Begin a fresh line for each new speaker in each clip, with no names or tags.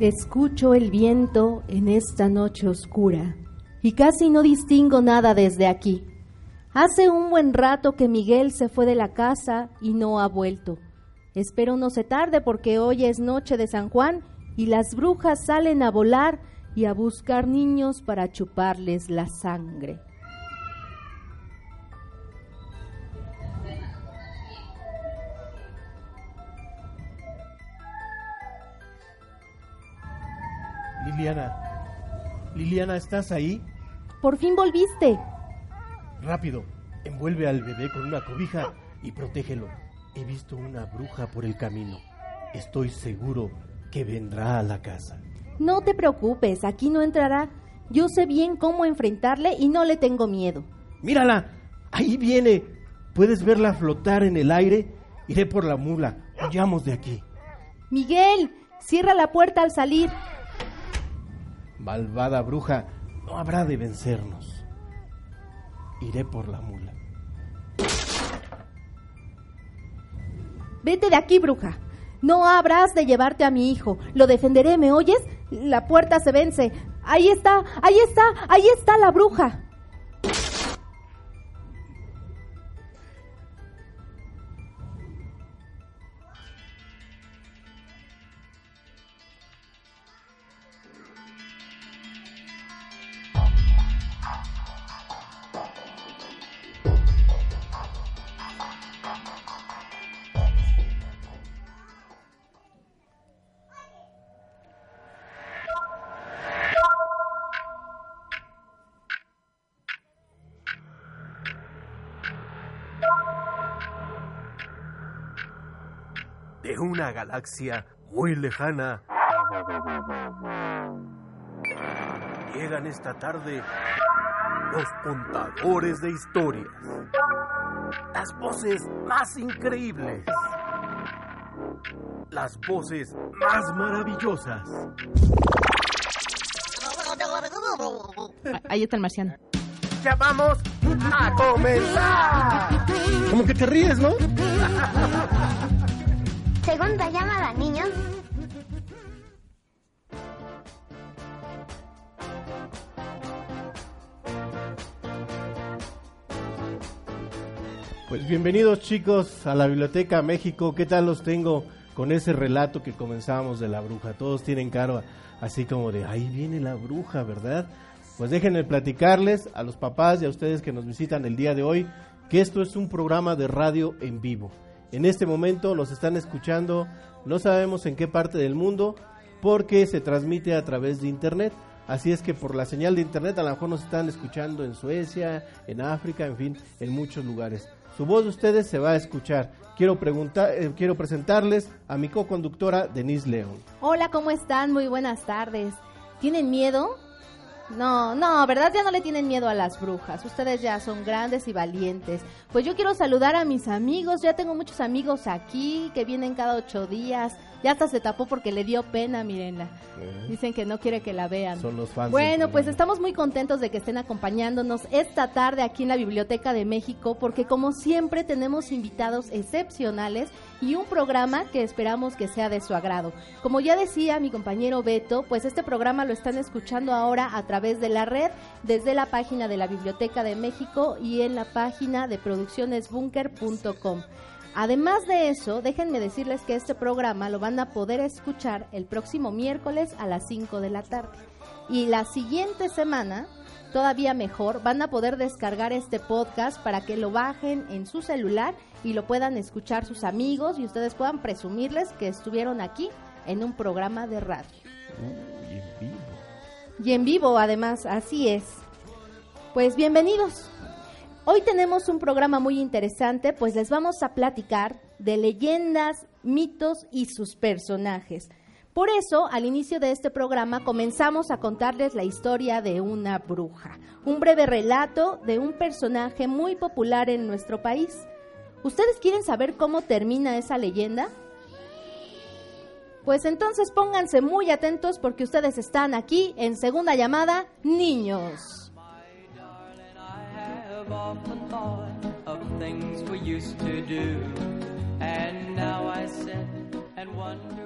Escucho el viento en esta noche oscura y casi no distingo nada desde aquí. Hace un buen rato que Miguel se fue de la casa y no ha vuelto. Espero no se tarde porque hoy es noche de San Juan y las brujas salen a volar y a buscar niños para chuparles la sangre.
Liliana. Liliana, ¿estás ahí?
Por fin volviste.
Rápido, envuelve al bebé con una cobija y protégelo. He visto una bruja por el camino. Estoy seguro que vendrá a la casa.
No te preocupes, aquí no entrará. Yo sé bien cómo enfrentarle y no le tengo miedo.
Mírala, ahí viene. ¿Puedes verla flotar en el aire? Iré por la mula. Huyamos de aquí.
Miguel, cierra la puerta al salir.
Malvada bruja, no habrá de vencernos. Iré por la mula.
Vete de aquí, bruja. No habrás de llevarte a mi hijo. Lo defenderé, ¿me oyes? La puerta se vence. Ahí está, ahí está, ahí está la bruja.
De una galaxia muy lejana. Llegan esta tarde los contadores de historias. Las voces más increíbles. Las voces más maravillosas.
Ahí está el marciano.
Ya vamos a comenzar. Como que te ríes, ¿no?
Segunda llamada, niños.
Pues bienvenidos chicos a la Biblioteca México. ¿Qué tal los tengo con ese relato que comenzamos de la bruja? Todos tienen cara así como de, ahí viene la bruja, ¿verdad? Pues déjenme platicarles a los papás y a ustedes que nos visitan el día de hoy que esto es un programa de radio en vivo. En este momento los están escuchando, no sabemos en qué parte del mundo, porque se transmite a través de internet. Así es que por la señal de internet a lo mejor nos están escuchando en Suecia, en África, en fin, en muchos lugares. Su voz de ustedes se va a escuchar. Quiero, preguntar, eh, quiero presentarles a mi co-conductora Denise León.
Hola, ¿cómo están? Muy buenas tardes. ¿Tienen miedo? No, no, ¿verdad? Ya no le tienen miedo a las brujas. Ustedes ya son grandes y valientes. Pues yo quiero saludar a mis amigos. Ya tengo muchos amigos aquí que vienen cada ocho días. Ya hasta se tapó porque le dio pena, mírenla.
Eh.
Dicen que no quiere que la vean.
Son los fans.
Bueno, pues estamos muy contentos de que estén acompañándonos esta tarde aquí en la Biblioteca de México, porque como siempre tenemos invitados excepcionales y un programa que esperamos que sea de su agrado. Como ya decía mi compañero Beto, pues este programa lo están escuchando ahora a través de la red, desde la página de la Biblioteca de México y en la página de produccionesbunker.com. Además de eso, déjenme decirles que este programa lo van a poder escuchar el próximo miércoles a las 5 de la tarde. Y la siguiente semana, todavía mejor, van a poder descargar este podcast para que lo bajen en su celular y lo puedan escuchar sus amigos y ustedes puedan presumirles que estuvieron aquí en un programa de radio.
Uy, en vivo.
Y en vivo, además, así es. Pues bienvenidos. Hoy tenemos un programa muy interesante, pues les vamos a platicar de leyendas, mitos y sus personajes. Por eso, al inicio de este programa comenzamos a contarles la historia de una bruja, un breve relato de un personaje muy popular en nuestro país. ¿Ustedes quieren saber cómo termina esa leyenda? Pues entonces pónganse muy atentos porque ustedes están aquí en segunda llamada, niños.
Have often thought of things we used to do, and now I sit and wonder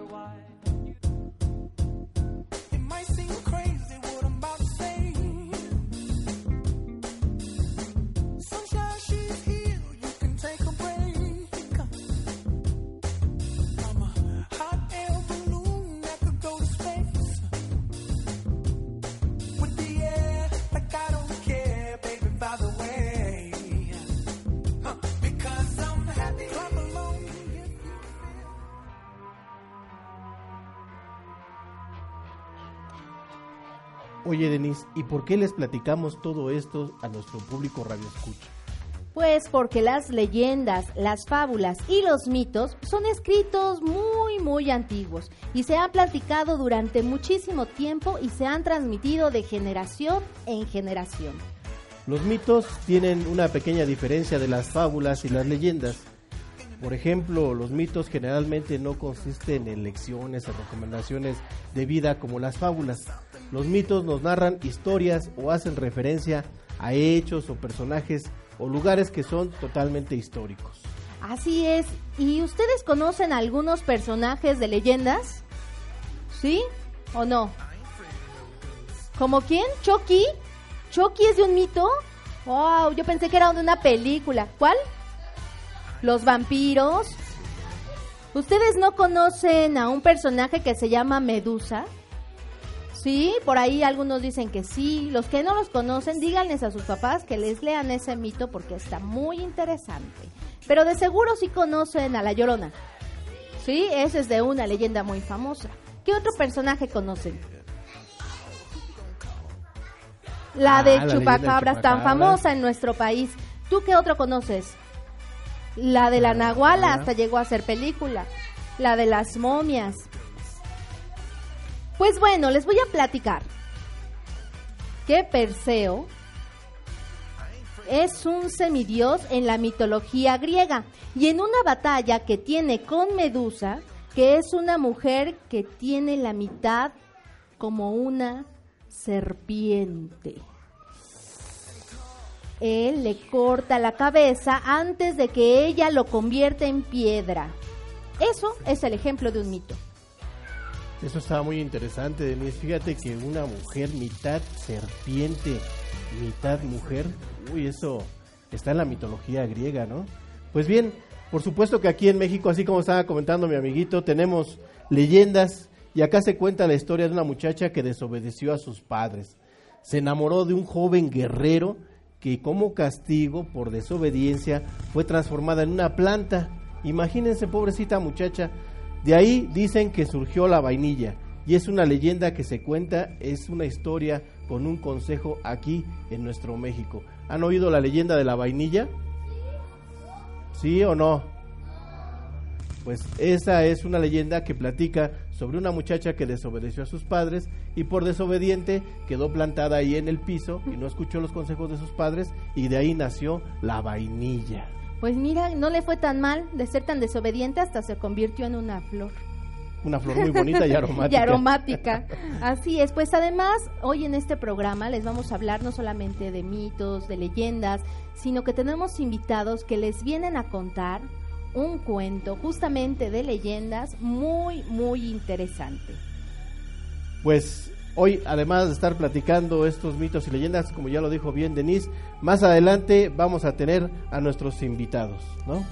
Oye, Denise, ¿y por qué les platicamos todo esto a nuestro público Radio Escucha?
Pues porque las leyendas, las fábulas y los mitos son escritos muy, muy antiguos y se han platicado durante muchísimo tiempo y se han transmitido de generación en generación.
Los mitos tienen una pequeña diferencia de las fábulas y las leyendas. Por ejemplo, los mitos generalmente no consisten en lecciones o recomendaciones de vida como las fábulas. Los mitos nos narran historias o hacen referencia a hechos o personajes o lugares que son totalmente históricos.
Así es. ¿Y ustedes conocen algunos personajes de leyendas? ¿Sí o no? ¿Como quién? ¿Chucky? ¿Chucky es de un mito? Wow, yo pensé que era de una película. ¿Cuál? Los vampiros. ¿Ustedes no conocen a un personaje que se llama Medusa? Sí, por ahí algunos dicen que sí. Los que no los conocen, díganles a sus papás que les lean ese mito porque está muy interesante. Pero de seguro sí conocen a La Llorona. Sí, ese es de una leyenda muy famosa. ¿Qué otro personaje conocen? La
Ah,
de
la
Chupacabras, tan famosa en nuestro país. ¿Tú qué otro conoces? La de la Nahuala,
Ah.
hasta llegó a ser película. La de las momias. Pues bueno, les voy a platicar que Perseo es un semidios en la mitología griega y en una batalla que tiene con Medusa, que es una mujer que tiene la mitad como una serpiente. Él le corta la cabeza antes de que ella lo convierta en piedra. Eso es el ejemplo de un mito.
Eso estaba muy interesante, Denise. Fíjate que una mujer mitad serpiente, mitad mujer, uy, eso está en la mitología griega, ¿no? Pues bien, por supuesto que aquí en México, así como estaba comentando mi amiguito, tenemos leyendas y acá se cuenta la historia de una muchacha que desobedeció a sus padres. Se enamoró de un joven guerrero que como castigo por desobediencia fue transformada en una planta. Imagínense, pobrecita muchacha, de ahí dicen que surgió la vainilla y es una leyenda que se cuenta, es una historia con un consejo aquí en nuestro México. ¿Han oído la leyenda de la vainilla? ¿Sí o no? Pues esa es una leyenda que platica sobre una muchacha que desobedeció a sus padres y por desobediente quedó plantada ahí en el piso y no escuchó los consejos de sus padres y de ahí nació la vainilla.
Pues mira, no le fue tan mal de ser tan desobediente hasta se convirtió en una flor.
Una flor muy bonita y aromática.
y aromática. Así es, pues además hoy en este programa les vamos a hablar no solamente de mitos, de leyendas, sino que tenemos invitados que les vienen a contar un cuento justamente de leyendas muy, muy interesante.
Pues hoy, además de estar platicando estos mitos y leyendas, como ya lo dijo bien Denise, más adelante vamos a tener a nuestros invitados, ¿no?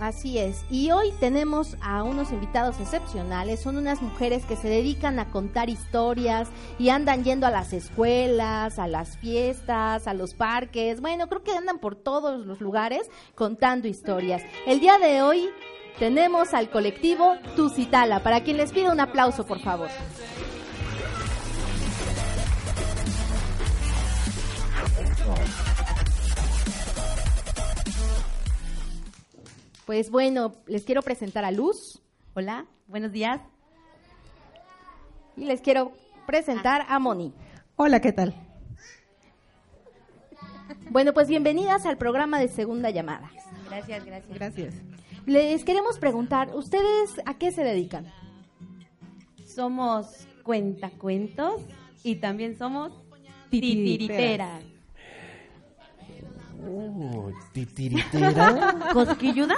Así es. Y hoy tenemos a unos invitados excepcionales. Son unas mujeres que se dedican a contar historias y andan yendo a las escuelas, a las fiestas, a los parques. Bueno, creo que andan por todos los lugares contando historias. El día de hoy tenemos al colectivo Tusitala, para quien les pido un aplauso, por favor. Pues bueno, les quiero presentar a Luz.
Hola, buenos días.
Y les quiero presentar a Moni.
Hola, ¿qué tal?
Bueno, pues bienvenidas al programa de Segunda Llamada.
Gracias, gracias.
Gracias.
Les queremos preguntar, ¿ustedes a qué se dedican?
Somos cuentacuentos y también somos
Titiriteras.
Titiriteras.
Oh, titiritera.
¿Cosquilluda?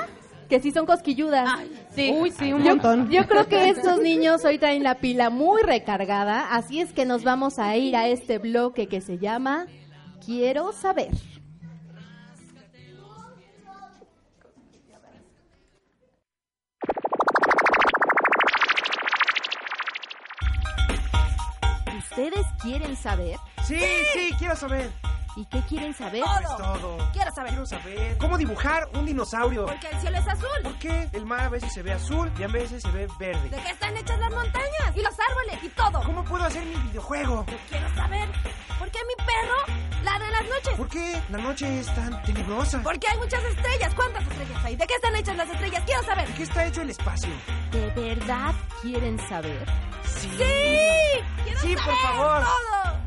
Que sí son cosquilludas.
sí.
Uy, sí, un
Yo,
montón.
yo creo que estos niños hoy traen la pila muy recargada, así es que nos vamos a ir a este bloque que se llama Quiero saber. ¿Ustedes quieren saber?
Sí, sí, quiero saber.
¿Y qué quieren saber?
Pues todo.
Quiero saber.
Quiero saber cómo dibujar un dinosaurio.
Porque el cielo es azul.
¿Por qué el mar a veces se ve azul y a veces se ve verde?
¿De qué están hechas las montañas? Y los árboles y todo.
¿Cómo puedo hacer mi videojuego?
Yo quiero saber por qué mi perro ladra en las noches.
¿Por qué la noche es tan tenebrosa?
Porque hay muchas estrellas. ¿Cuántas estrellas hay? ¿De qué están hechas las estrellas? Quiero saber.
¿De qué está hecho el espacio?
¿De verdad quieren saber?
Sí.
¡Sí! ¡Quiero
Sí,
saber
por favor.
todo!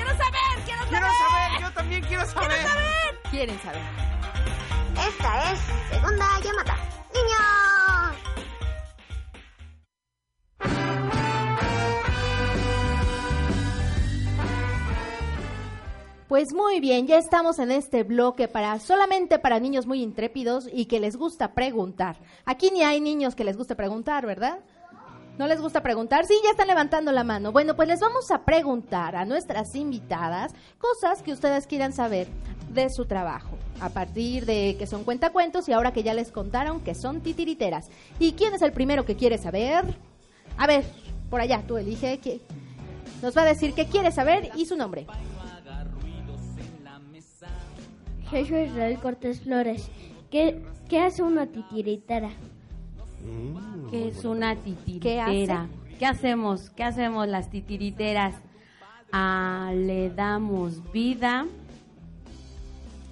¡Quiero saber! ¡Quiero saber!
Quiero saber, yo también quiero saber.
¡Quiero saber!
¿Quieren saber?
Esta es Segunda Llamada. ¡Niños!
Pues muy bien, ya estamos en este bloque para solamente para niños muy intrépidos y que les gusta preguntar. Aquí ni hay niños que les guste preguntar, ¿verdad? ¿No les gusta preguntar? Sí, ya están levantando la mano. Bueno, pues les vamos a preguntar a nuestras invitadas cosas que ustedes quieran saber de su trabajo. A partir de que son cuentacuentos y ahora que ya les contaron que son titiriteras. ¿Y quién es el primero que quiere saber? A ver, por allá, tú elige. qui- Nos va a decir qué quiere saber y su nombre.
Jesús Israel Cortés Flores. ¿Qué, qué hace una titiritera?
¿Qué es una
¿Qué
titiritera? ¿Qué, hacemos? ¿Qué hacemos las titiriteras? Ah, le damos vida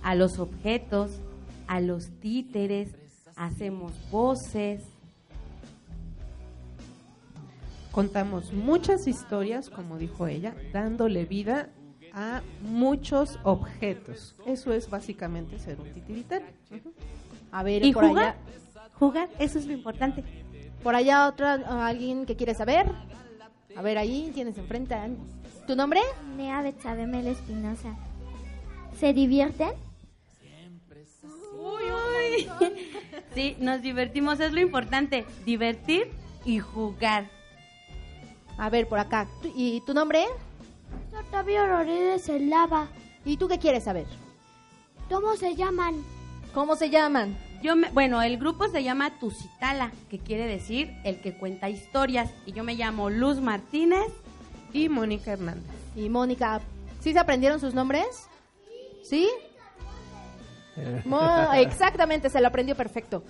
a los objetos, a los títeres, hacemos voces.
Contamos muchas historias, como dijo ella, dándole vida a muchos objetos. Eso es básicamente ser un titiritero.
A ver,
¿Y
por
jugar?
allá,
Jugar, eso es lo importante.
por allá otra, alguien que quiere saber. A ver, ahí tienes enfrente. a- ¿Tu nombre?
Nea Betsademel Espinosa. ¿Se divierten?
Sí, nos divertimos, es lo importante, divertir y jugar.
A ver, por acá. ¿Tu- ¿Y tu nombre?
Octavio Rodríguez el lava.
¿Y tú qué quieres saber?
¿Cómo se llaman?
¿Cómo se llaman?
Yo me, bueno, el grupo se llama Tusitala, que quiere decir el que cuenta historias. Y yo me llamo Luz Martínez.
Y Mónica Hernández.
Y Mónica. ¿Sí se aprendieron sus nombres? ¿Sí? Mo- exactamente, se lo aprendió perfecto.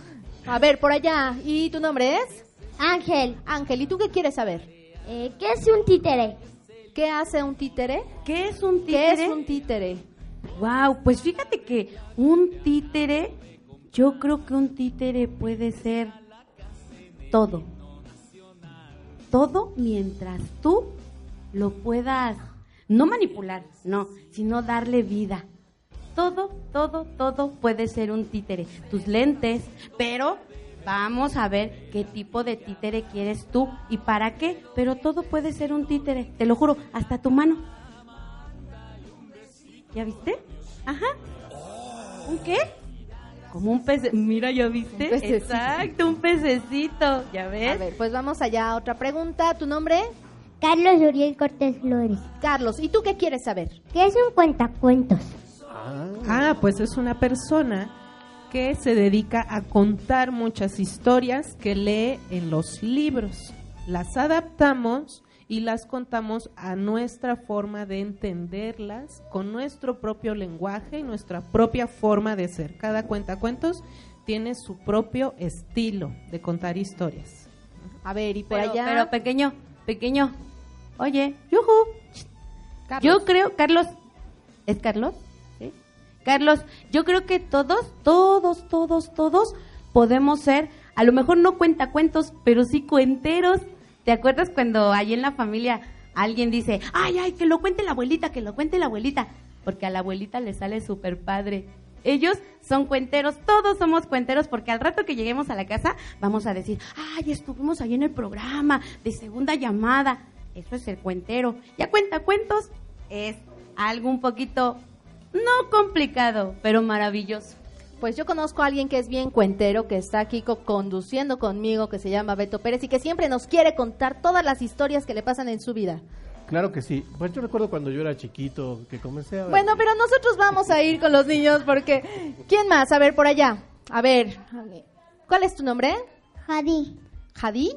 A ver, por allá. ¿Y tu nombre es?
Ángel.
Ángel. ¿Y tú qué quieres saber?
Eh, ¿Qué es un títere?
¿Qué hace un títere?
¿Qué es un
¿Qué
títere?
es un títere?
Wow, pues fíjate que un títere Yo creo que un títere puede ser todo. Todo mientras tú lo puedas, no manipular, no, sino darle vida. Todo, todo, todo puede ser un títere. Tus lentes, pero vamos a ver qué tipo de títere quieres tú y para qué. Pero todo puede ser un títere, te lo juro, hasta tu mano. ¿Ya viste? Ajá. ¿Un qué? Como un pez. Mira, ¿ya viste?
Un pececito.
Exacto, un pececito. ¿Ya ves?
A ver, pues vamos allá a otra pregunta. ¿Tu nombre?
Carlos Uriel Cortés Flores.
Carlos, ¿y tú qué quieres saber?
¿Qué es un cuentacuentos?
Ah, pues es una persona que se dedica a contar muchas historias que lee en los libros. Las adaptamos y las contamos a nuestra forma de entenderlas, con nuestro propio lenguaje y nuestra propia forma de ser. Cada cuentacuentos tiene su propio estilo de contar historias.
A ver, y por
Pero,
allá.
pero pequeño, pequeño. Oye, yuju. Yo creo, Carlos, ¿es Carlos? ¿Sí? Carlos, yo creo que todos, todos, todos, todos podemos ser, a lo mejor no cuentacuentos, pero sí cuenteros. ¿Te acuerdas cuando ahí en la familia alguien dice, ay, ay, que lo cuente la abuelita, que lo cuente la abuelita? Porque a la abuelita le sale súper padre. Ellos son cuenteros, todos somos cuenteros, porque al rato que lleguemos a la casa vamos a decir, ay, estuvimos ahí en el programa de segunda llamada. Eso es ser cuentero. Ya cuenta cuentos es algo un poquito, no complicado, pero maravilloso.
Pues yo conozco a alguien que es bien cuentero, que está aquí co- conduciendo conmigo, que se llama Beto Pérez y que siempre nos quiere contar todas las historias que le pasan en su vida.
Claro que sí. Pues yo recuerdo cuando yo era chiquito que comencé a...
Bueno, pero nosotros vamos a ir con los niños porque... ¿Quién más? A ver, por allá. A ver, ¿cuál es tu nombre?
Jadi.
¿Jadi?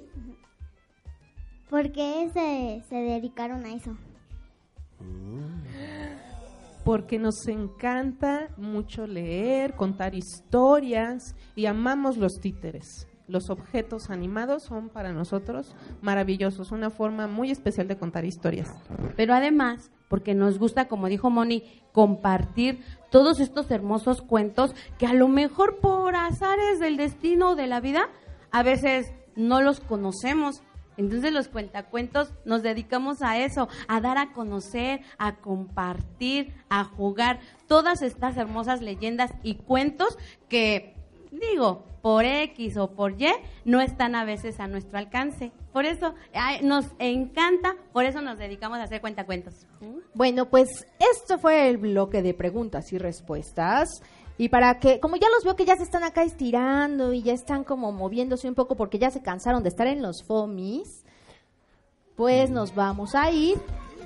¿Por qué se, se dedicaron a eso?
Porque nos encanta mucho leer, contar historias y amamos los títeres. Los objetos animados son para nosotros maravillosos, una forma muy especial de contar historias.
Pero además, porque nos gusta, como dijo Moni, compartir todos estos hermosos cuentos que a lo mejor por azares del destino o de la vida, a veces no los conocemos. Entonces los cuentacuentos nos dedicamos a eso, a dar a conocer, a compartir, a jugar todas estas hermosas leyendas y cuentos que, digo, por X o por Y, no están a veces a nuestro alcance. Por eso nos encanta, por eso nos dedicamos a hacer cuentacuentos.
Bueno, pues esto fue el bloque de preguntas y respuestas. Y para que, como ya los veo que ya se están acá estirando y ya están como moviéndose un poco porque ya se cansaron de estar en los FOMIs, pues nos vamos a ir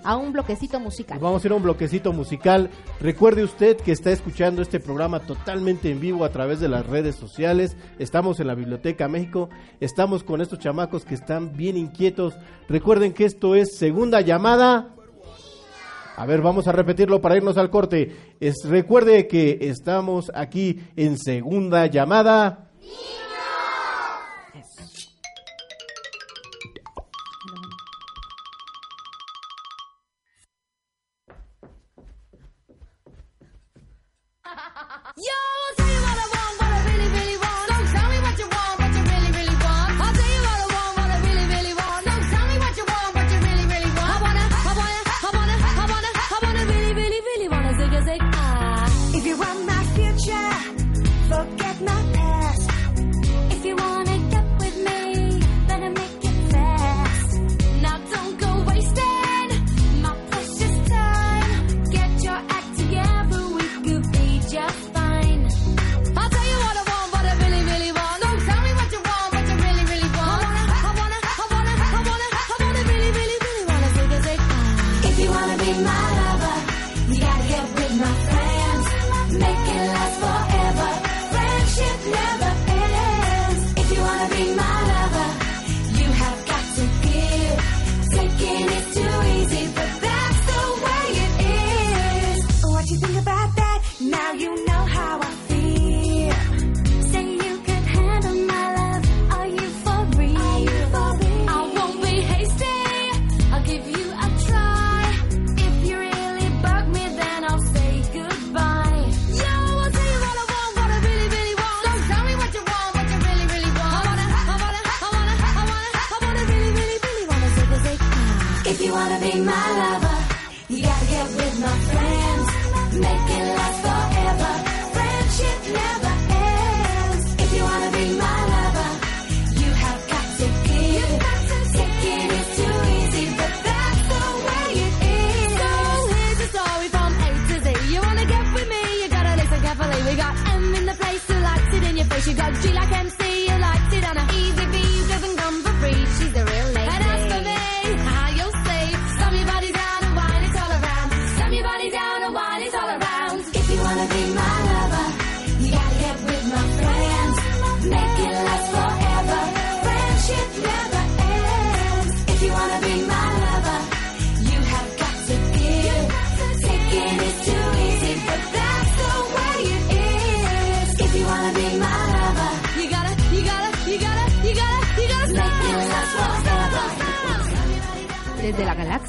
a un bloquecito musical.
Nos vamos a ir a un bloquecito musical. Recuerde usted que está escuchando este programa totalmente en vivo a través de las redes sociales. Estamos en la Biblioteca México. Estamos con estos chamacos que están bien inquietos. Recuerden que esto es segunda llamada. A ver, vamos a repetirlo para irnos al corte. Es, recuerde que estamos aquí en segunda llamada.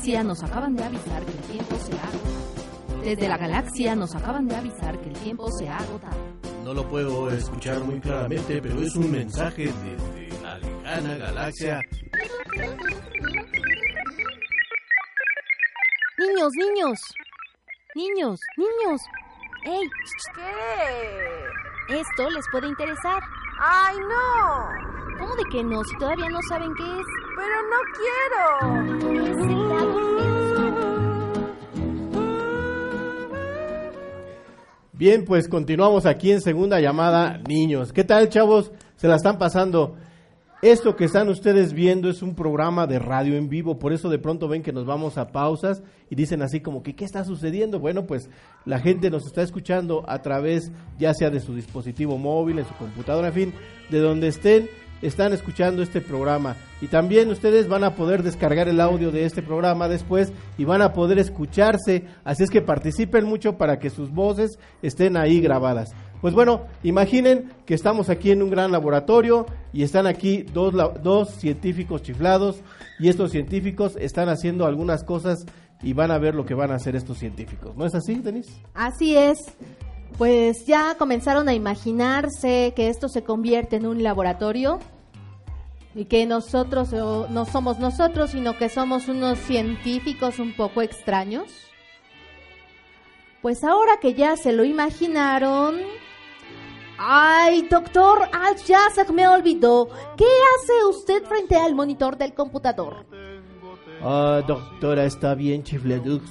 Galaxia nos acaban de avisar que el tiempo se ha Desde la galaxia nos acaban de avisar que el tiempo se ha agotado.
No lo puedo escuchar muy claramente, pero es un mensaje desde la lejana galaxia.
Niños, niños. Niños, niños. ¡Ey!
¿Qué?
Esto les puede interesar.
¡Ay, no!
¿Cómo de que no? Si todavía no saben qué es.
Pero no quiero.
Bien, pues continuamos aquí en segunda llamada, niños. ¿Qué tal, chavos? ¿Se la están pasando? Esto que están ustedes viendo es un programa de radio en vivo, por eso de pronto ven que nos vamos a pausas y dicen así como que ¿qué está sucediendo? Bueno, pues la gente nos está escuchando a través ya sea de su dispositivo móvil, en su computadora, en fin, de donde estén, están escuchando este programa. Y también ustedes van a poder descargar el audio de este programa después y van a poder escucharse, así es que participen mucho para que sus voces estén ahí grabadas. Pues bueno, imaginen que estamos aquí en un gran laboratorio y están aquí dos, dos científicos chiflados y estos científicos están haciendo algunas cosas y van a ver lo que van a hacer estos científicos. ¿No es así, Denise?
Así es. Pues ya comenzaron a imaginarse que esto se convierte en un laboratorio y que nosotros o, no somos nosotros, sino que somos unos científicos un poco extraños. Pues ahora que ya se lo imaginaron... Ay, doctor, ah, ya se me olvidó. ¿Qué hace usted frente al monitor del computador?
Ah, doctora, está bien, chifledux.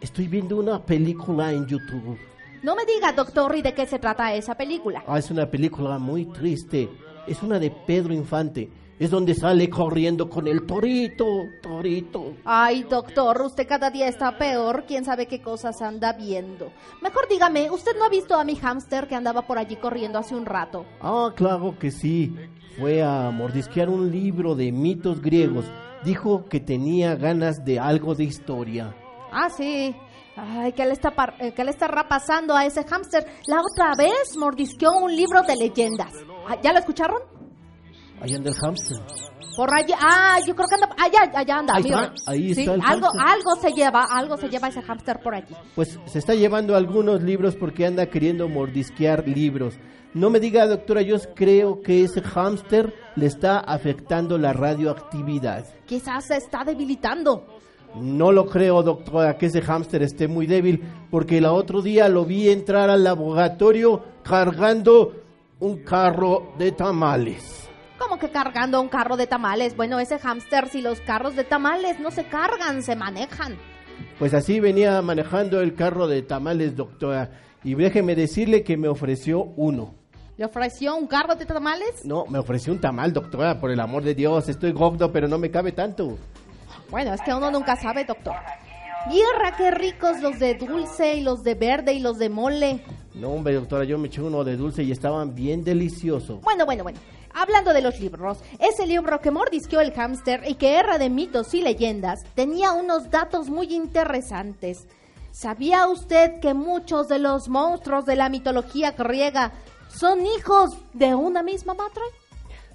Estoy viendo una película en YouTube.
No me diga, doctor, ¿y de qué se trata esa película?
Ah, es una película muy triste. Es una de Pedro Infante. Es donde sale corriendo con el torito, torito.
Ay, doctor, usted cada día está peor. ¿Quién sabe qué cosas anda viendo? Mejor dígame, ¿usted no ha visto a mi hámster que andaba por allí corriendo hace un rato?
Ah, claro que sí. Fue a mordisquear un libro de mitos griegos. Dijo que tenía ganas de algo de historia.
Ah, sí. Ay, ¿qué le está, eh, qué le estará pasando a ese hámster? La otra vez mordisqueó un libro de leyendas. Ah, ¿Ya lo escucharon?
Ahí anda el hámster.
Por allá. Ah, yo creo que anda. Allá, allá anda.
Ahí
mira.
está, ahí
Sí,
está el
algo, algo se lleva, algo se lleva ese hámster por allí.
Pues se está llevando algunos libros porque anda queriendo mordisquear libros. No me diga, doctora, yo creo que ese hámster le está afectando la radioactividad.
Quizás se está debilitando.
No lo creo, doctora, que ese hámster esté muy débil, porque el otro día lo vi entrar al laboratorio cargando un carro de tamales.
Como que cargando un carro de tamales. Bueno, ese hámster, si los carros de tamales no se cargan, se manejan.
Pues así venía manejando el carro de tamales, doctora, y déjeme decirle que me ofreció uno.
¿Le ofreció un carro de tamales?
No, me ofreció un tamal, doctora, por el amor de Dios, estoy gordo, pero no me cabe tanto.
Bueno, es que uno nunca sabe, doctor. Mierda, qué ricos los de dulce y los de verde y los de mole.
No, hombre, doctora, yo me eché uno de dulce y estaban bien deliciosos.
Bueno, bueno, bueno. Hablando de los libros, ese libro que mordisqueó el hámster y que era de mitos y leyendas tenía unos datos muy interesantes. ¿Sabía usted que muchos de los monstruos de la mitología griega son hijos de una misma madre?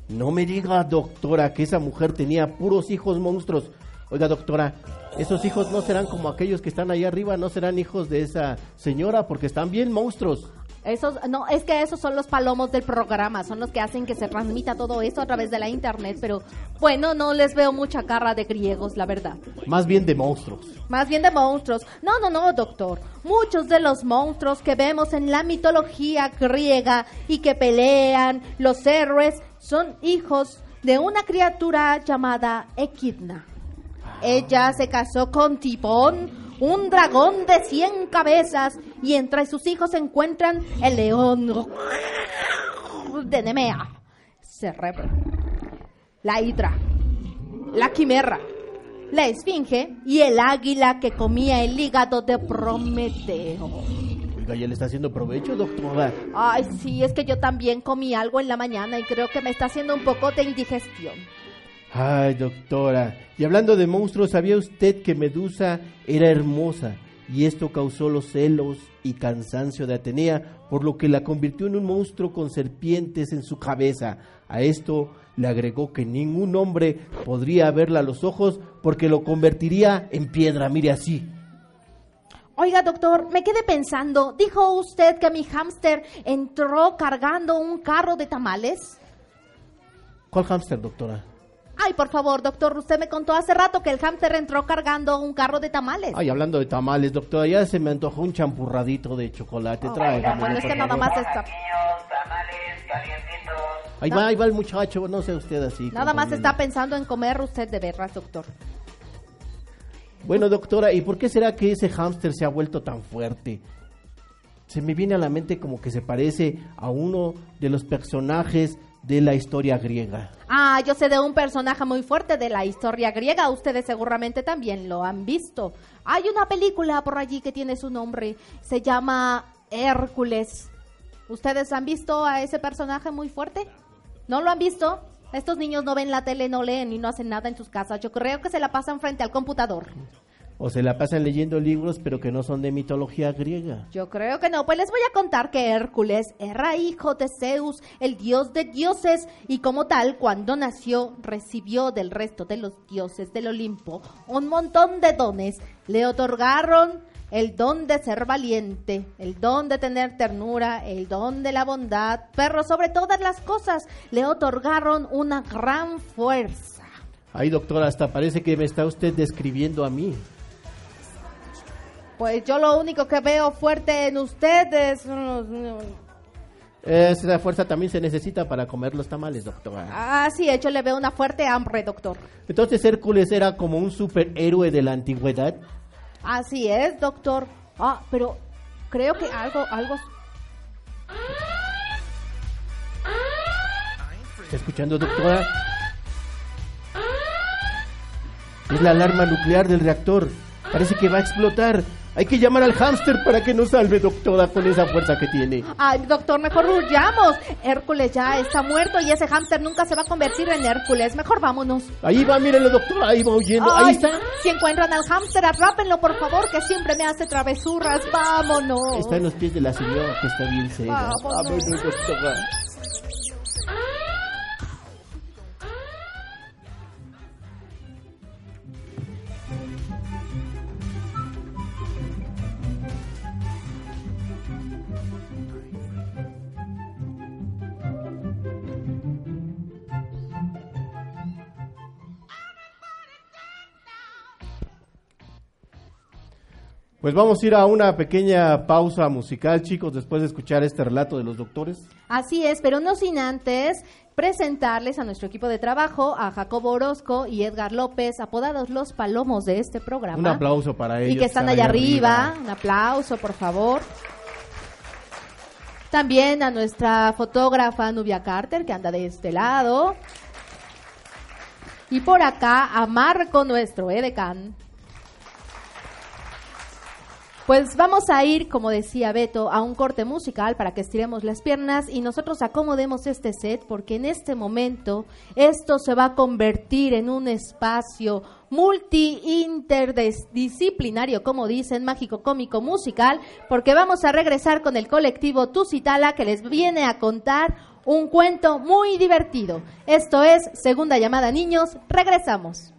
No me diga, doctora, que esa mujer tenía puros hijos monstruos. Oiga, doctora, esos hijos no serán como aquellos que están ahí arriba, no serán hijos de esa señora porque están bien monstruos.
Esos, no, es que esos son los palomos del programa, son los que hacen que se transmita todo esto a través de la internet, pero bueno, no les veo mucha cara de griegos, la verdad.
Más bien de monstruos.
Más bien de monstruos. No, no, no, doctor. Muchos de los monstruos que vemos en la mitología griega y que pelean los héroes son hijos de una criatura llamada Equidna. Ella se casó con Tipón, un dragón de 100 cabezas, y entre sus hijos se encuentran el león de Nemea, Cerebro, la hidra, la quimera, la esfinge y el águila que comía el hígado de Prometeo.
Oiga, ¿ya le está haciendo provecho, doctora?
Ay, sí, es que yo también comí algo en la mañana y creo que me está haciendo un poco de indigestión.
Ay, doctora. Y hablando de monstruos, ¿sabía usted que Medusa era hermosa? Y esto causó los celos y cansancio de Atenea, por lo que la convirtió en un monstruo con serpientes en su cabeza. A esto le agregó que ningún hombre podría verla a los ojos porque lo convertiría en piedra, mire así.
Oiga, doctor, me quedé pensando, ¿dijo usted que mi hámster entró cargando un carro de tamales?
¿Cuál hámster, doctora?
Ay, por favor, doctor, usted me contó hace rato que el hámster entró cargando un carro de tamales.
Ay, hablando de tamales, doctora, ya se me antojó un champurradito de chocolate. Tráigame,
Bueno, es que nada
favor.
más está,
Ahí va, ahí va el muchacho, no sea usted así.
nada más está pensando en comer usted de veras, doctor.
Bueno, doctora, ¿y por qué será que ese hámster se ha vuelto tan fuerte? Se me viene a la mente como que se parece a uno de los personajes de la historia griega.
Ah, yo sé de un personaje muy fuerte de la historia griega. Ustedes seguramente también lo han visto. Hay una película por allí que tiene su nombre. Se llama Hércules. ¿Ustedes han visto a ese personaje muy fuerte? ¿No lo han visto? Estos niños no ven la tele, no leen y no hacen nada en sus casas. Yo creo que se la pasan frente al computador.
O se la pasan leyendo libros, pero que no son de mitología griega.
Yo creo que no, pues les voy a contar que Hércules era hijo de Zeus, el dios de dioses, y como tal, cuando nació, recibió del resto de los dioses del Olimpo un montón de dones. Le otorgaron el don de ser valiente, el don de tener ternura, el don de la bondad, pero sobre todas las cosas le otorgaron una gran fuerza.
Ay, doctora, hasta parece que me está usted describiendo a mí.
Pues yo lo único que veo fuerte en ustedes
Esa fuerza también se necesita para comer los tamales, doctora.
Ah, sí, hecho le veo una fuerte hambre, doctor.
Entonces Hércules era como un superhéroe de la antigüedad.
Así es, doctor. Ah, pero creo que algo, algo.
¿Está escuchando, doctora? Es la alarma nuclear del reactor. Parece que va a explotar. Hay que llamar al hámster para que nos salve, doctora, con esa fuerza que tiene.
Ay, doctor, mejor huyamos. Hércules ya está muerto y ese hámster nunca se va a convertir en Hércules. Mejor vámonos.
Ahí va, mírenlo, doctora, ahí va huyendo. Ahí está.
Si encuentran al hámster, atrápenlo, por favor, que siempre me hace travesuras. Vámonos.
Está en los pies de la señora que está bien ciega.
Vámonos.
Vámonos, doctora. Pues vamos a ir a una pequeña pausa musical, chicos, después de escuchar este relato de los doctores.
Así es, pero no sin antes presentarles a nuestro equipo de trabajo, a Jacobo Orozco y Edgar López, apodados los palomos de este programa.
Un aplauso para ellos.
y que están allá arriba. Un aplauso, por favor. También a nuestra fotógrafa Nubia Carter, que anda de este lado. Y por acá a Marco, nuestro edecán. Pues vamos a ir, como decía Beto, a un corte musical para que estiremos las piernas y nosotros acomodemos este set porque en este momento esto se va a convertir en un espacio multi-interdisciplinario, como dicen, mágico, cómico, musical, porque vamos a regresar con el colectivo Tusitala que les viene a contar un cuento muy divertido. Esto es Segunda Llamada Niños, regresamos.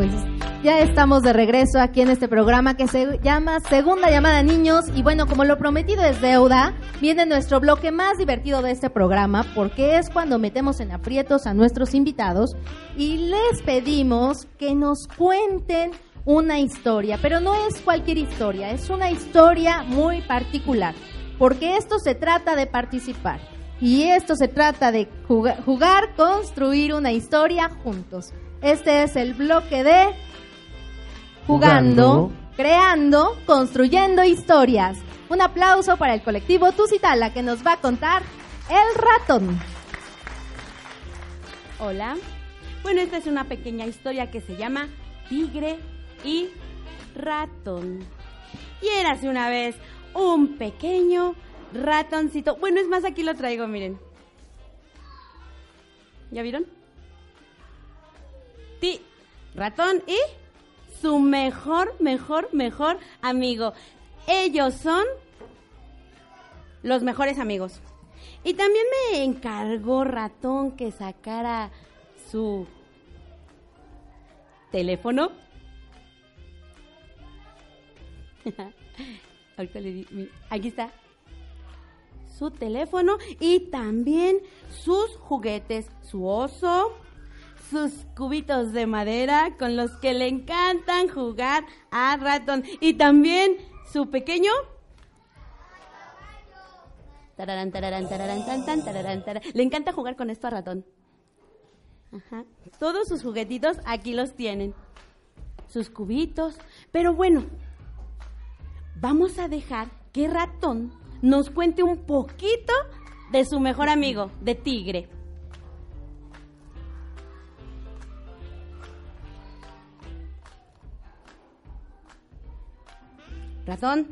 Pues ya estamos de regreso aquí en este programa que se llama Segunda Llamada Niños. Y bueno, como lo prometido es deuda, viene nuestro bloque más divertido de este programa porque es cuando metemos en aprietos a nuestros invitados y les pedimos que nos cuenten una historia, pero no es cualquier historia, es una historia muy particular, porque esto se trata de participar. Y esto se trata de jugar, jugar construir una historia juntos. Este es el bloque de jugando,
Jugando.
creando, construyendo historias. Un aplauso para el colectivo Tusitala que nos va a contar el ratón.
Hola. Bueno, esta es una pequeña historia que se llama Tigre y Ratón. Y érase una vez un pequeño ratoncito. Bueno, es más, aquí lo traigo, miren. ¿Ya vieron? Ti, ratón y su mejor, mejor, mejor amigo. Ellos son los mejores amigos. Y también me encargó ratón que sacara su teléfono. Ahorita le aquí está. Su teléfono y también sus juguetes, su oso, sus cubitos de madera con los que le encantan jugar a ratón y también su pequeño Tararán, tararán, tararán, tan, tan, tararán, tararán. Le encanta jugar con esto a ratón. Ajá. Todos sus juguetitos aquí los tienen. Sus cubitos. Pero bueno, vamos a dejar que ratón nos cuente un poquito de su mejor amigo, de tigre. Ratón.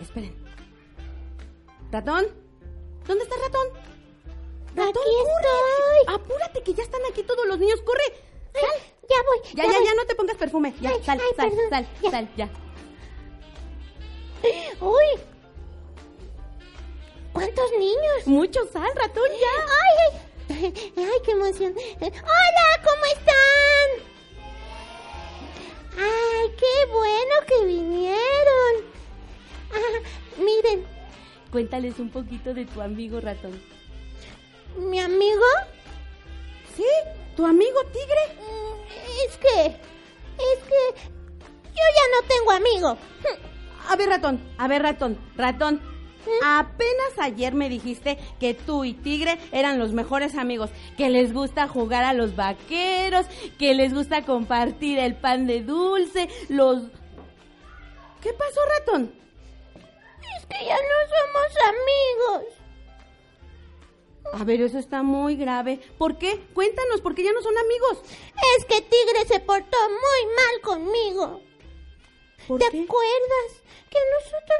Esperen. ¿Ratón? ¿Dónde está ratón? Ratón, corre. Apúrate que ya están aquí todos los niños. Corre. Sal.
ya voy.
Ya, ya, ya, no te pongas perfume. Ya,
Ay,
sal,
ay,
sal,
perdón,
sal,
ya.
sal, ya.
Uy. ¿Cuántos niños?
Muchos, sal, ratón, ya.
Ay, ay, ay, qué emoción. Hola, ¿cómo están? Ay, qué bueno que vinieron. Ah, miren,
Cuéntales un poquito de tu amigo ratón.
mi amigo
Sí, tu amigo tigre.
mm, es que es que yo ya no tengo amigo.
A ver, ratón, a ver, ratón, ratón. Apenas ayer me dijiste que tú y Tigre eran los mejores amigos, que les gusta jugar a los vaqueros, que les gusta compartir el pan de dulce, los... ¿Qué pasó, ratón?
Es que ya no somos amigos.
A ver, eso está muy grave. ¿Por qué? Cuéntanos, ¿por qué ya no son amigos?
Es que Tigre se portó muy mal conmigo.
¿Por
¿Te
qué?
acuerdas que nosotros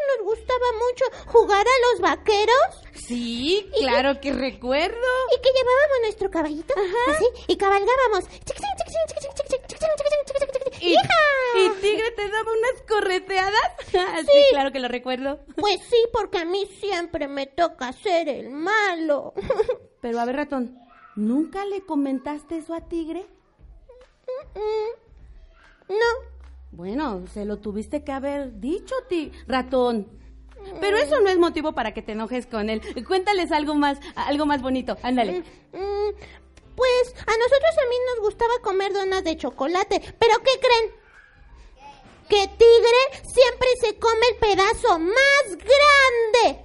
mucho jugar a los vaqueros?
Sí, claro que recuerdo.
Y que llevábamos nuestro caballito así y cabalgábamos.
¿Y, y Tigre te daba unas correteadas? sí, claro que lo recuerdo.
Pues sí, porque a mí siempre me toca ser el malo.
Pero a ver, ratón, ¿nunca le comentaste eso a Tigre?
No.
Bueno, se lo tuviste que haber dicho, ti ratón. Pero eso no es motivo para que te enojes con él. Cuéntales algo más, algo más bonito. Ándale.
Mm, Pues a nosotros también nos gustaba comer donas de chocolate. ¿Pero qué creen? Que Tigre siempre se come el pedazo más grande.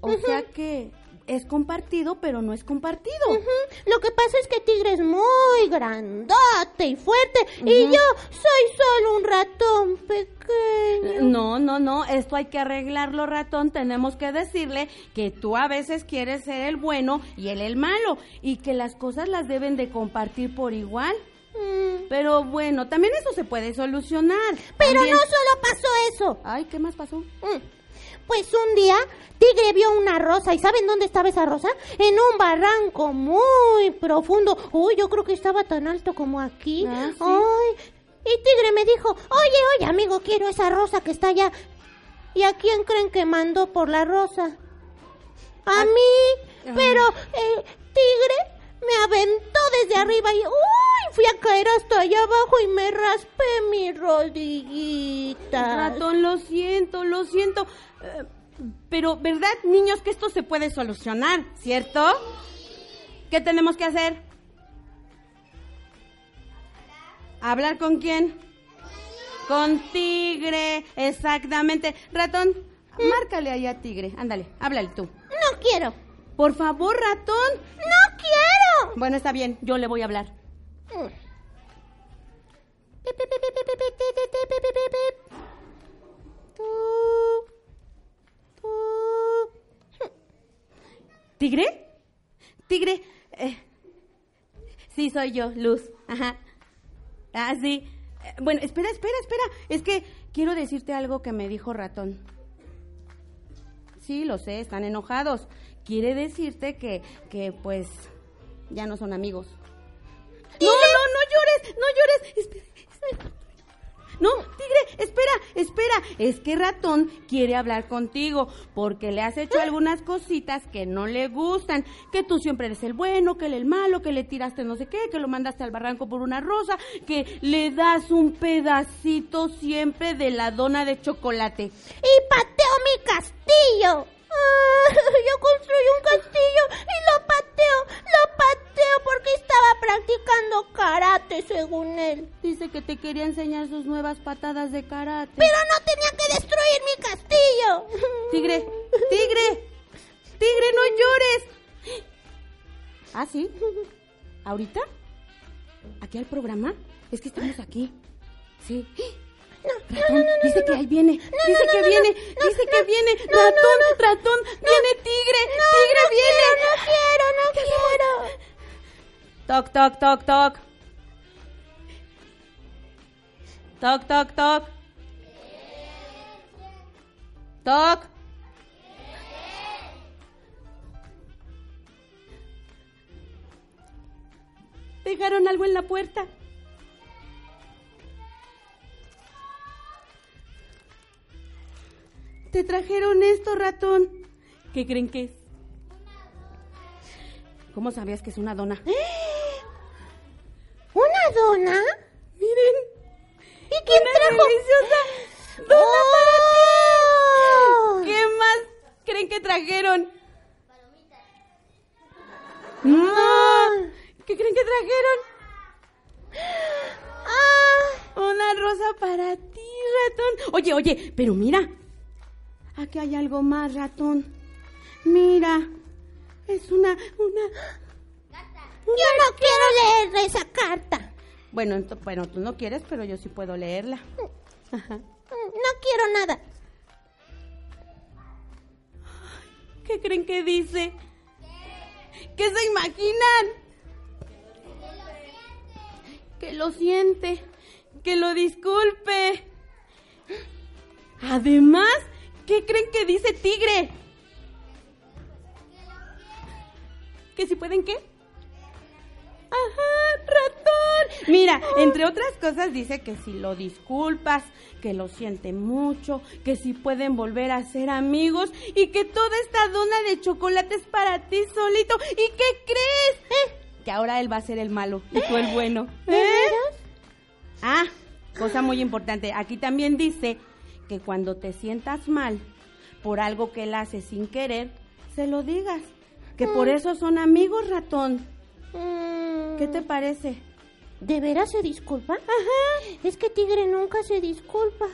O sea que es compartido, pero no es compartido.
Lo que pasa es que Tigre es muy grandote y fuerte y yo soy solo un ratón pequeño.
No, no, no, esto hay que arreglarlo, ratón. Tenemos que decirle que tú a veces quieres ser el bueno y él el malo y que las cosas las deben de compartir por igual. Pero bueno, también eso se puede solucionar.
Pero
También-
no solo pasó eso.
Ay, ¿qué más pasó?
Mm. Pues un día Tigre vio una rosa y ¿saben dónde estaba esa rosa? En un barranco muy profundo. Uy, yo creo que estaba tan alto como aquí.
Ah, sí.
Ay, y Tigre me dijo, oye, oye, amigo, quiero esa rosa que está allá. ¿Y a quién creen que mandó por la rosa? A mí. Pero eh, Tigre me aventó desde arriba y uy, fui a caer hasta allá abajo y me raspé mi rodillita.
Ratón, lo siento, lo siento. Eh, pero, ¿verdad, niños, que esto se puede solucionar, cierto? ¿Qué tenemos que hacer? ¿Hablar con quién? Con Tigre, exactamente. Ratón, márcale ahí a Tigre. Ándale, háblale tú.
No quiero.
Por favor, ratón.
No quiero.
Bueno, está bien, yo le voy a hablar. ¿Tigre? ¿Tigre? Eh, sí, soy yo, Luz. Ajá. Ah, sí. Eh, bueno, espera, espera, espera. Es que quiero decirte algo que me dijo Ratón. Sí, lo sé, están enojados. Quiere decirte que, que pues, ya no son amigos. No, no, no llores, no llores. Espera, espera. No, Tigre, espera, espera. Es que Ratón quiere hablar contigo porque le has hecho algunas cositas que no le gustan. Que tú siempre eres el bueno, que él el malo, que le tiraste no sé qué, que lo mandaste al barranco por una rosa, que le das un pedacito siempre de la dona de chocolate.
Y pateo mi castillo. Ah, yo construí un castillo y lo pateo, lo pateo porque estaba practicando karate según él.
Dice que te quería enseñar sus nuevas patadas de karate.
Pero no tenía que destruir mi castillo.
Tigre, tigre, tigre, no llores. ¿Ah, sí? ¿Ahorita? ¿Aquí al programa? Es que estamos aquí. Sí. Ratón, dice que ahí viene, dice que viene, dice que viene. ratón, ratón, viene tigre, tigre viene.
No quiero, no quiero.
Toc, toc, toc, toc. Toc, toc, toc. Toc. Dejaron algo en la puerta. Te trajeron esto, ratón. ¿Qué creen que es? ¿Cómo sabías que es una dona?
¿Una dona?
Miren.
¿Y quién
una
trajo?
deliciosa dona
¡Oh!
para ti! ¿Qué más creen que trajeron? ¡No! ¿Qué creen que trajeron?
Ah,
Una rosa para ti, ratón. Oye, oye, pero mira. Aquí hay algo más, ratón. Mira. Es una, una.
yo no quiero leer esa carta.
Bueno, ento- bueno, tú no quieres, pero yo sí puedo leerla. Ajá.
No quiero nada.
¿Qué creen que dice? ¿Qué se imaginan? Que lo siente, que lo disculpe. Además, ¿qué creen que dice Tigre? ¿Que si pueden qué? Ajá, ratón. Mira, entre otras cosas dice que si lo disculpas, que lo siente mucho, que si pueden volver a ser amigos y que toda esta dona de chocolate es para ti solito. ¿Y qué crees? Que ahora él va a ser el malo y tú el bueno.
¿De veras?
Ah, cosa muy importante. Aquí también dice que cuando te sientas mal por algo que él hace sin querer, se lo digas. Que por eso son amigos, ratón. ¿Qué te parece?
¿De veras se disculpa? Ajá. Es que Tigre nunca se disculpa.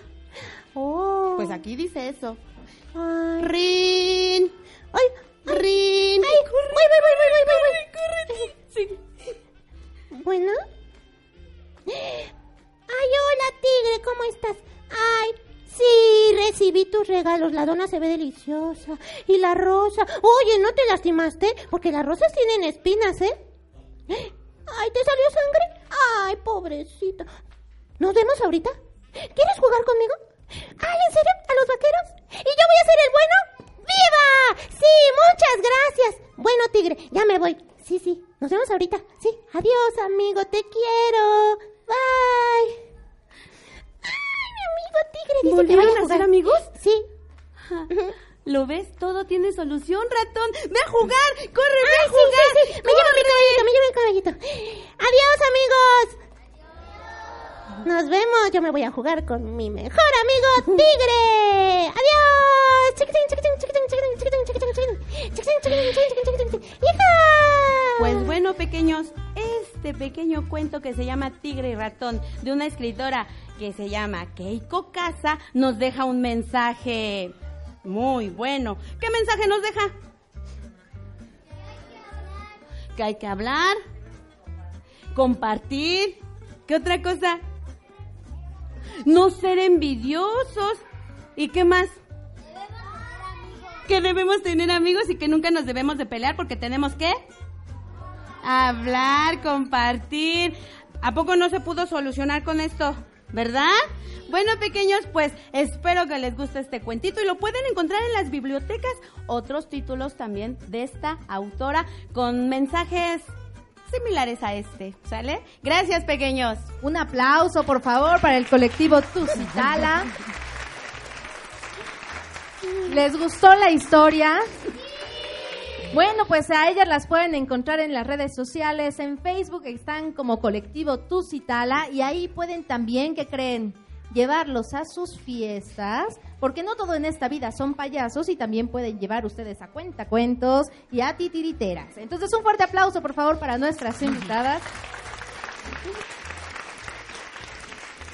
Oh.
Pues aquí dice eso.
Ay.
¡Rin!
¡Ay!
¡Rin!
¡Ay! ¡Voy, voy, voy, voy, voy. ¿Bueno? Ay, hola, Tigre, ¿cómo estás? Ay, sí, recibí tus regalos. La dona se ve deliciosa. Y la rosa. Oye, ¿no te lastimaste? Porque las rosas tienen espinas, ¿eh? Ay, ¿te salió sangre? Ay, pobrecita. ¿Nos vemos ahorita? ¿Quieres jugar conmigo? Ay, ¿en serio? ¿A los vaqueros? ¿Y yo voy a ser el bueno? ¡Viva! Sí, muchas gracias. Bueno, Tigre, ya me voy. Sí, sí, nos vemos ahorita. Sí, adiós, amigo, te quiero. Bye. Tigre dice que
¿Volvieron
vaya
a
jugar.
ser amigos?
Sí.
¿Lo ves? Todo tiene solución, ratón. ¡Ve a jugar! ¡Corre, ve a
sí,
jugar!
sí, sí. Me lleva mi caballito, me lleva mi caballito. Adiós, amigos. Nos vemos. Yo me voy a jugar con mi mejor amigo Tigre. Adiós.
Pues bueno, pequeños, este pequeño cuento que se llama Tigre y Ratón, de una escritora que se llama Keiko Casa, nos deja un mensaje muy bueno. ¿Qué mensaje nos deja? Que hay que hablar, compartir. ¿Qué otra cosa? No ser envidiosos. ¿Y qué más? Que debemos tener amigos y que nunca nos debemos de pelear porque tenemos que hablar, compartir. ¿A poco no se pudo solucionar con esto? ¿Verdad? Bueno, pequeños, pues espero que les guste este cuentito y lo pueden encontrar en las bibliotecas. Otros títulos también de esta autora con mensajes similares a este, ¿sale? Gracias, pequeños.
Un aplauso, por favor, para el colectivo Tusitala. ¿Les gustó la historia? Bueno, pues a ellas las pueden encontrar en las redes sociales, en Facebook están como colectivo Tusitala y ahí pueden también, ¿qué creen? Llevarlos a sus fiestas, porque no todo en esta vida son payasos y también pueden llevar ustedes a cuentacuentos y a titiriteras. Entonces un fuerte aplauso, por favor, para nuestras invitadas.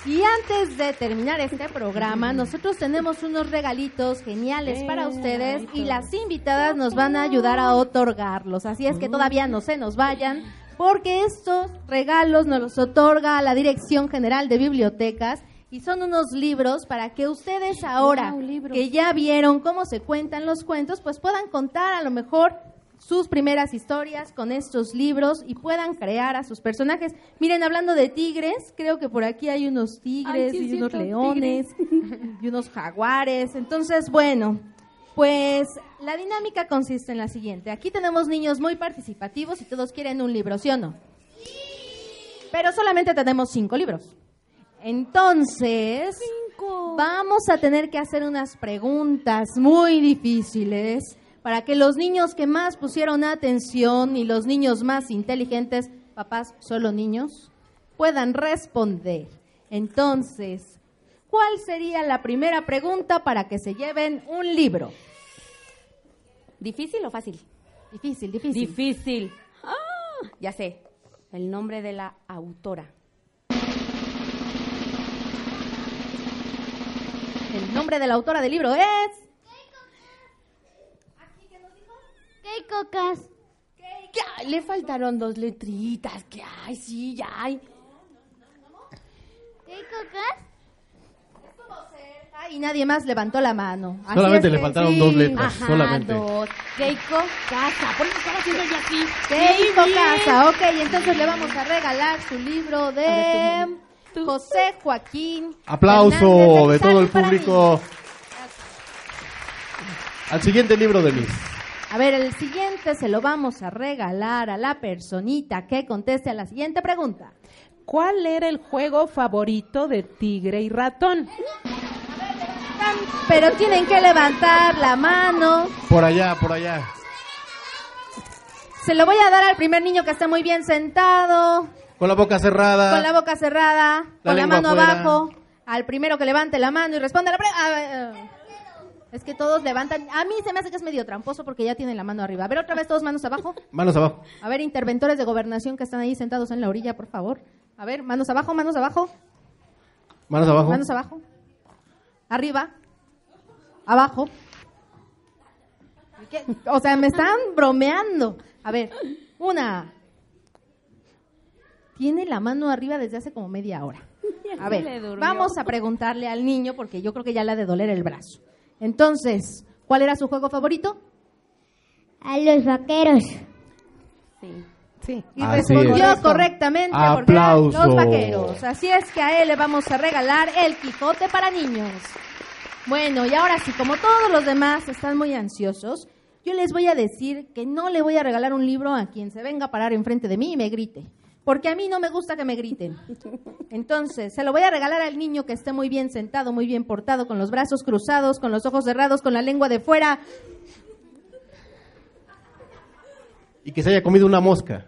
Y antes de terminar este programa, nosotros tenemos unos regalitos geniales para ustedes y las invitadas nos van a ayudar a otorgarlos. Así es que todavía no se nos vayan, porque estos regalos nos los otorga la Dirección General de Bibliotecas y son unos libros para que ustedes ahora
Wow,
que ya vieron cómo se cuentan los cuentos, pues puedan contar a lo mejor sus primeras historias con estos libros y puedan crear a sus personajes. Miren, hablando de tigres, creo que por aquí hay unos tigres
Ay, sí
y unos leones y unos jaguares. Entonces, bueno, pues la dinámica consiste en la siguiente. Aquí tenemos niños muy participativos y todos quieren un libro, ¿sí o no? Pero solamente tenemos cinco libros. Entonces, vamos a tener que hacer unas preguntas muy difíciles para que los niños que más pusieron atención y los niños más inteligentes, papás solo niños, puedan responder. Entonces, ¿cuál sería la primera pregunta para que se lleven un libro?
¿Difícil o fácil?
Difícil, difícil.
Difícil. Ah, ya sé. El nombre de la autora.
Nombre de la autora del libro es...
Keiko Cas.
¿Qué hay? Le faltaron dos letritas. ¿Qué hay? Sí, ya hay.
Keiko Cas.
Ah, y nadie más levantó la mano. Así
Solamente
es
le
que
faltaron
sí.
dos letras,
Ajá,
solamente.
dos.
Keiko Casa. ¿Por qué están haciendo ya aquí?
Keiko
Sí.
Casa, ok, entonces le vamos a regalar su libro de José Joaquín.
Aplauso
Hernández
de todo el público. Al siguiente libro de Miss.
A ver, el siguiente se lo vamos a regalar a la personita que conteste a la siguiente pregunta.
¿cuál era el juego favorito de tigre y ratón?
Pero tienen que levantar la mano.
Por allá, por allá.
Se lo voy a dar al primer niño que está muy bien sentado,
Con la boca cerrada.
con la boca cerrada, con la mano
afuera.
abajo. Al primero que levante la mano y responda la pregunta. Es que todos levantan. A mí se me hace que es medio tramposo porque ya tienen la mano arriba. A ver, otra vez todos manos abajo.
Manos abajo.
A ver, interventores de gobernación que están ahí sentados en la orilla, por favor. A ver, manos abajo, manos abajo,
Manos abajo.
manos abajo. Arriba. Abajo. ¿Qué? O sea, me están bromeando. A ver, una. Tiene la mano arriba desde hace como media hora. A ver, vamos a preguntarle al niño porque yo creo que ya le ha de doler el brazo. Entonces, ¿cuál era su juego favorito?
A los vaqueros.
Sí.
Sí.
Y
Así
respondió
es.
correctamente porque los vaqueros. Así es que a él le vamos a regalar el Quijote para niños. Bueno, y ahora sí, como todos los demás están muy ansiosos, yo les voy a decir que no le voy a regalar un libro a quien se venga a parar enfrente de mí y me grite. Porque a mí no me gusta que me griten. Entonces, se lo voy a regalar al niño que esté muy bien sentado, muy bien portado, con los brazos cruzados, con los ojos cerrados, con la lengua de fuera.
Y que se haya comido una mosca.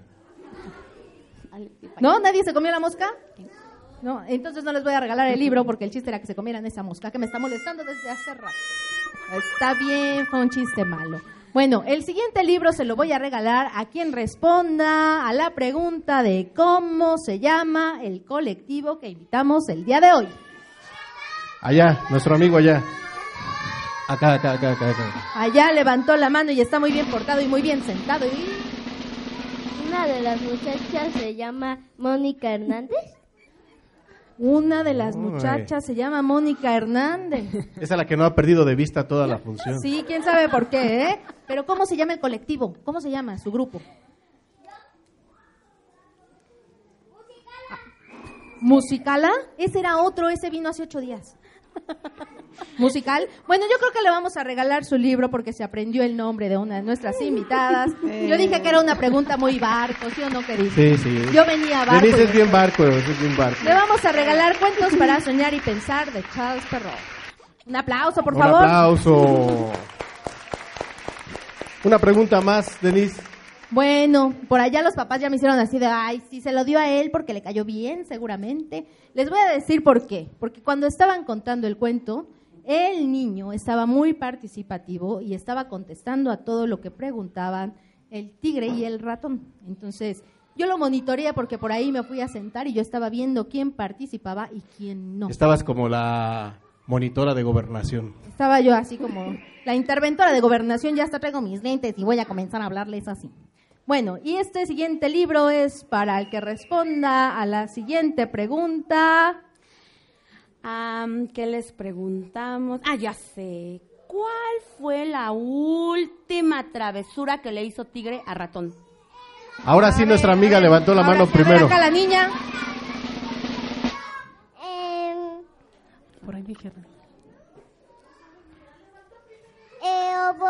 ¿No? ¿Nadie se comió la mosca? No, entonces no les voy a regalar el libro porque el chiste era que se comieran esa mosca que me está molestando desde hace rato. Está bien, fue un chiste malo. Bueno, el siguiente libro se lo voy a regalar a quien responda a la pregunta de cómo se llama el colectivo que invitamos el día de hoy.
Allá, nuestro amigo allá. Acá, acá, acá, acá, acá.
Allá levantó la mano y está muy bien portado y muy bien sentado. Y
Una de las muchachas se llama Mónica Hernández.
Una de las muchachas se llama Mónica Hernández.
Esa es la que no ha perdido de vista toda la función.
Sí, quién sabe por qué, ¿eh? Pero ¿cómo se llama el colectivo? ¿Cómo se llama su grupo? Ah, ¿Musicala? Ese era otro, ese vino hace ocho días. ¿Musical? Bueno, yo creo que le vamos a regalar su libro porque se aprendió el nombre de una de nuestras invitadas. Yo dije que era una pregunta muy barco, ¿sí o no, querido?
Sí, sí.
Yo venía a barco.
Denise es bien barco, es bien barco.
Le vamos a regalar cuentos para soñar y pensar de Charles Perrault. Un aplauso, por
Un
favor.
aplauso. Una pregunta más, Denise.
Bueno, por allá los papás ya me hicieron así de, ay, sí, se lo dio a él porque le cayó bien, seguramente. Les voy a decir por qué. Porque cuando estaban contando el cuento, el niño estaba muy participativo y estaba contestando a todo lo que preguntaban el tigre y el ratón. Entonces, yo lo monitoreé porque por ahí me fui a sentar y yo estaba viendo quién participaba y quién no.
Estabas como la monitora de gobernación.
Estaba yo así como la interventora de gobernación, ya hasta traigo mis lentes y voy a comenzar a hablarles así. Bueno, y este siguiente libro es para el que responda a la siguiente pregunta.
¿Qué les preguntamos? Ah, ya sé. ¿Cuál fue la última travesura que le hizo Tigre a Ratón?
Ahora sí nuestra amiga levantó la mano
sí, a
primero.
acá la niña.
Por ahí dije.
Eobo,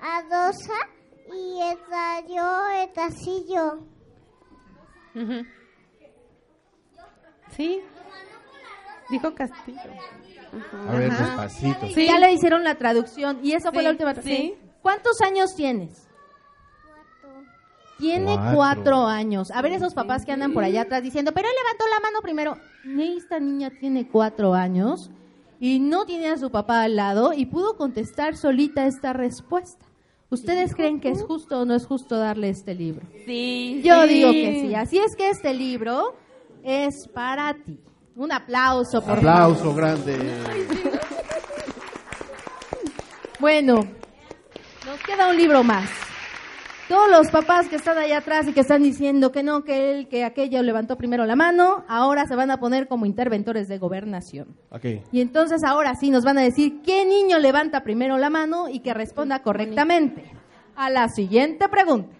Adosa y Estadio, Etacillo.
Sí. Dijo Castillo.
A ver,
Ajá.
despacito.
Sí, ya le hicieron la traducción y esa fue la última.
sí.
¿Cuántos años tienes? Tiene
Cuatro.
cuatro años. A ver esos papás que andan por allá atrás diciendo, pero él levantó la mano primero. Esta niña tiene cuatro años y no tiene a su papá al lado y pudo contestar solita esta respuesta. ¿Ustedes creen que es justo o no es justo darle este libro?
Sí.
Yo
sí.
digo que sí. Así es que este libro es para ti. Un aplauso, por favor.
Aplauso grande.
Bueno, nos queda un libro más. Todos los papás que están allá atrás y que están diciendo que no, que él, que aquello levantó primero la mano, ahora se van a poner como interventores de gobernación.
Ok.
Y entonces ahora sí nos van a decir qué niño levanta primero la mano y que responda correctamente a la siguiente pregunta.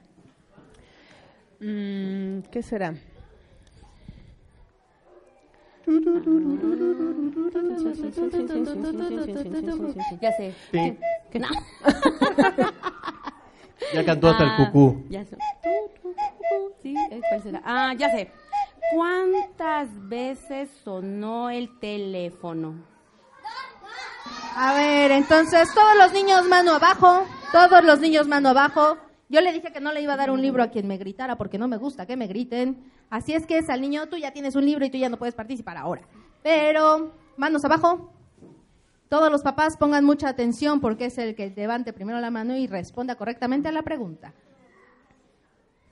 Mm, ¿Qué será?
Ya sé.
Sí.
¿Qué? No.
Ya cantó hasta el
Ah,
cucú.
Ya sé. Sí, ¿cuál será? Ah, ya sé. ¿Cuántas veces sonó el teléfono?
A ver, entonces todos los niños mano abajo, todos los niños mano abajo. Yo le dije que no le iba a dar un libro a quien me gritara porque no me gusta que me griten. Así es que es al niño, tú ya tienes un libro y tú ya no puedes participar ahora. Pero, manos abajo. Todos los papás pongan mucha atención porque es el que levante primero la mano y responda correctamente a la pregunta.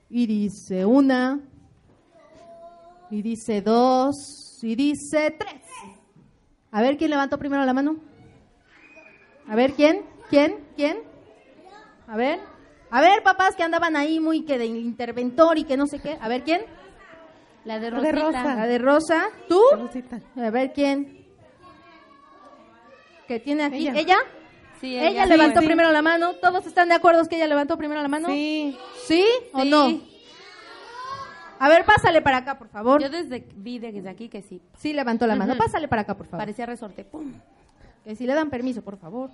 Y dice una, y dice dos, y dice tres. A ver quién levantó primero la mano. A ver quién, quién, quién. A ver, a ver papás que andaban ahí muy que de interventor y que no sé qué. A ver quién.
La de
La de
Rosita.
Rosa.
La de Rosa. ¿Tú?
Rosita.
A ver quién. ¿Que tiene aquí?
Ella.
¿Ella?
Sí,
Ella,
ella
levantó
sí.
primero la mano. ¿Todos están de acuerdo que ella levantó primero la mano?
Sí.
¿Sí o
Sí.
no? A ver, pásale para acá, por favor.
Yo desde vi desde aquí que sí.
Sí levantó la mano. Pásale para acá, por favor.
Parecía resorte. ¡Pum!
Que si le dan permiso, por favor.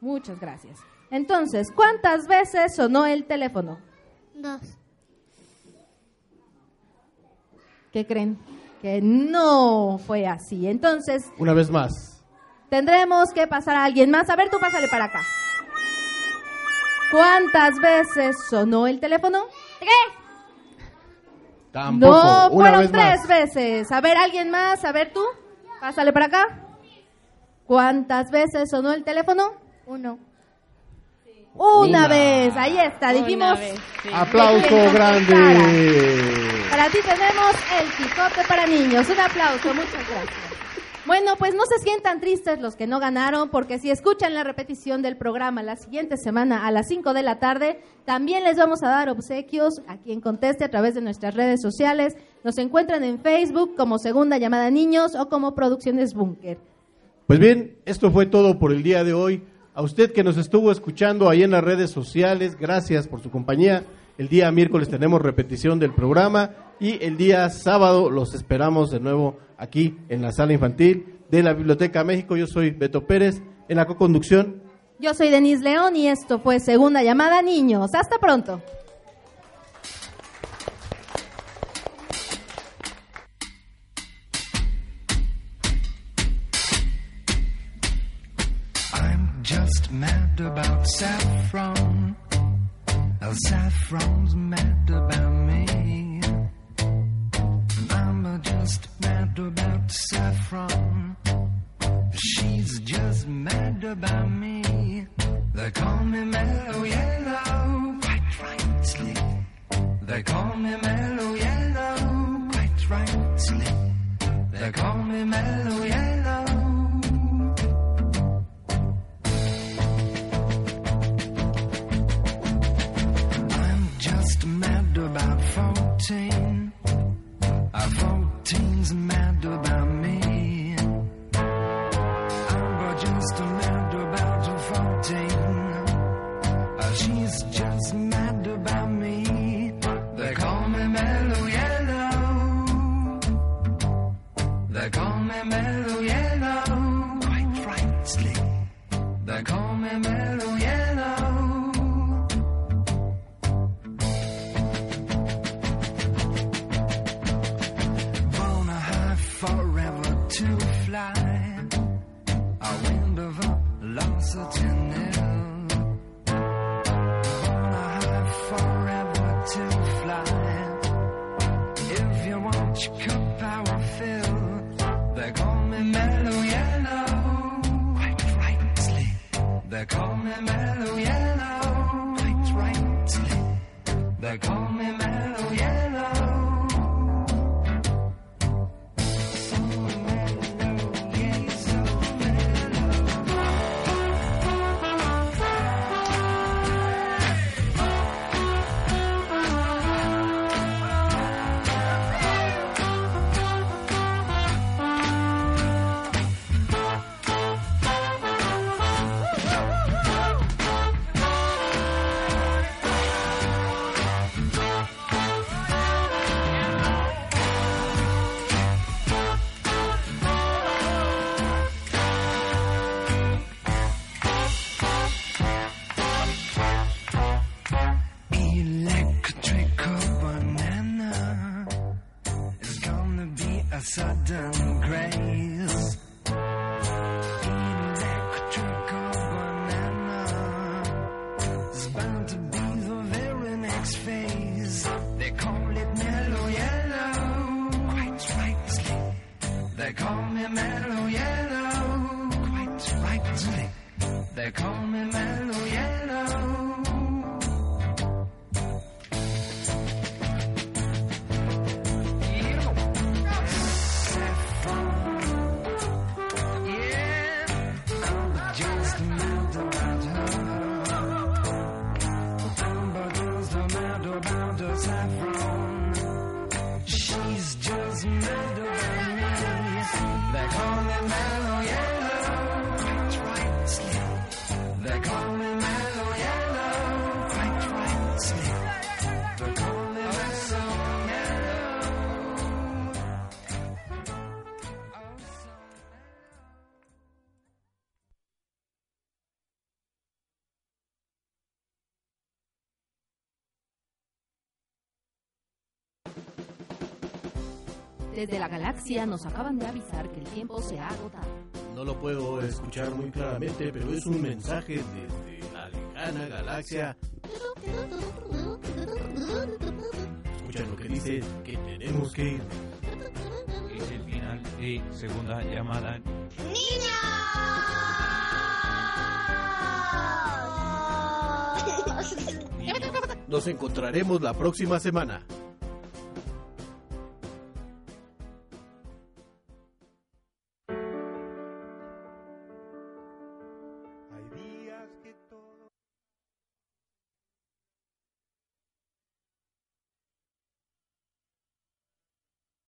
Muchas gracias. Entonces, ¿cuántas veces sonó el teléfono?
Dos.
¿Qué creen? Que no fue así. Entonces,
Una vez más.
Tendremos que pasar a alguien más. A ver, tú pásale para acá. ¿Cuántas veces sonó el teléfono?
Tres.
Tampoco.
No,
Una
fueron
vez
tres
más.
veces. A ver, alguien más. A ver, tú. Pásale para acá. ¿Cuántas veces sonó el teléfono?
Uno.
Una,
Una.
vez. Ahí está. Dijimos.
Una vez, sí.
Aplauso grande.
Para ti tenemos el Quijote para niños. Un aplauso, muchas gracias. Bueno, pues no se sientan tristes los que no ganaron, porque si escuchan la repetición del programa la siguiente semana a las 5 de la tarde, también les vamos a dar obsequios a quien conteste a través de nuestras redes sociales. Nos encuentran en Facebook como Segunda Llamada Niños o como Producciones Búnker.
Pues bien, esto fue todo por el día de hoy. A usted que nos estuvo escuchando ahí en las redes sociales, gracias por su compañía. El día miércoles tenemos repetición del programa y el día sábado los esperamos de nuevo aquí en la sala infantil de la Biblioteca México. Yo soy Beto Pérez en la co-conducción.
Yo soy Denise León y esto fue Segunda Llamada Niños. Hasta pronto.
I'm just mad about saffron. Oh, saffron's mad about
Desde la galaxia nos acaban de avisar que el tiempo se ha agotado.
No lo puedo escuchar muy claramente, pero es un mensaje desde la lejana galaxia. Escucha lo que dice, que tenemos que ir.
Es el final y segunda llamada.
Nos encontraremos la próxima semana.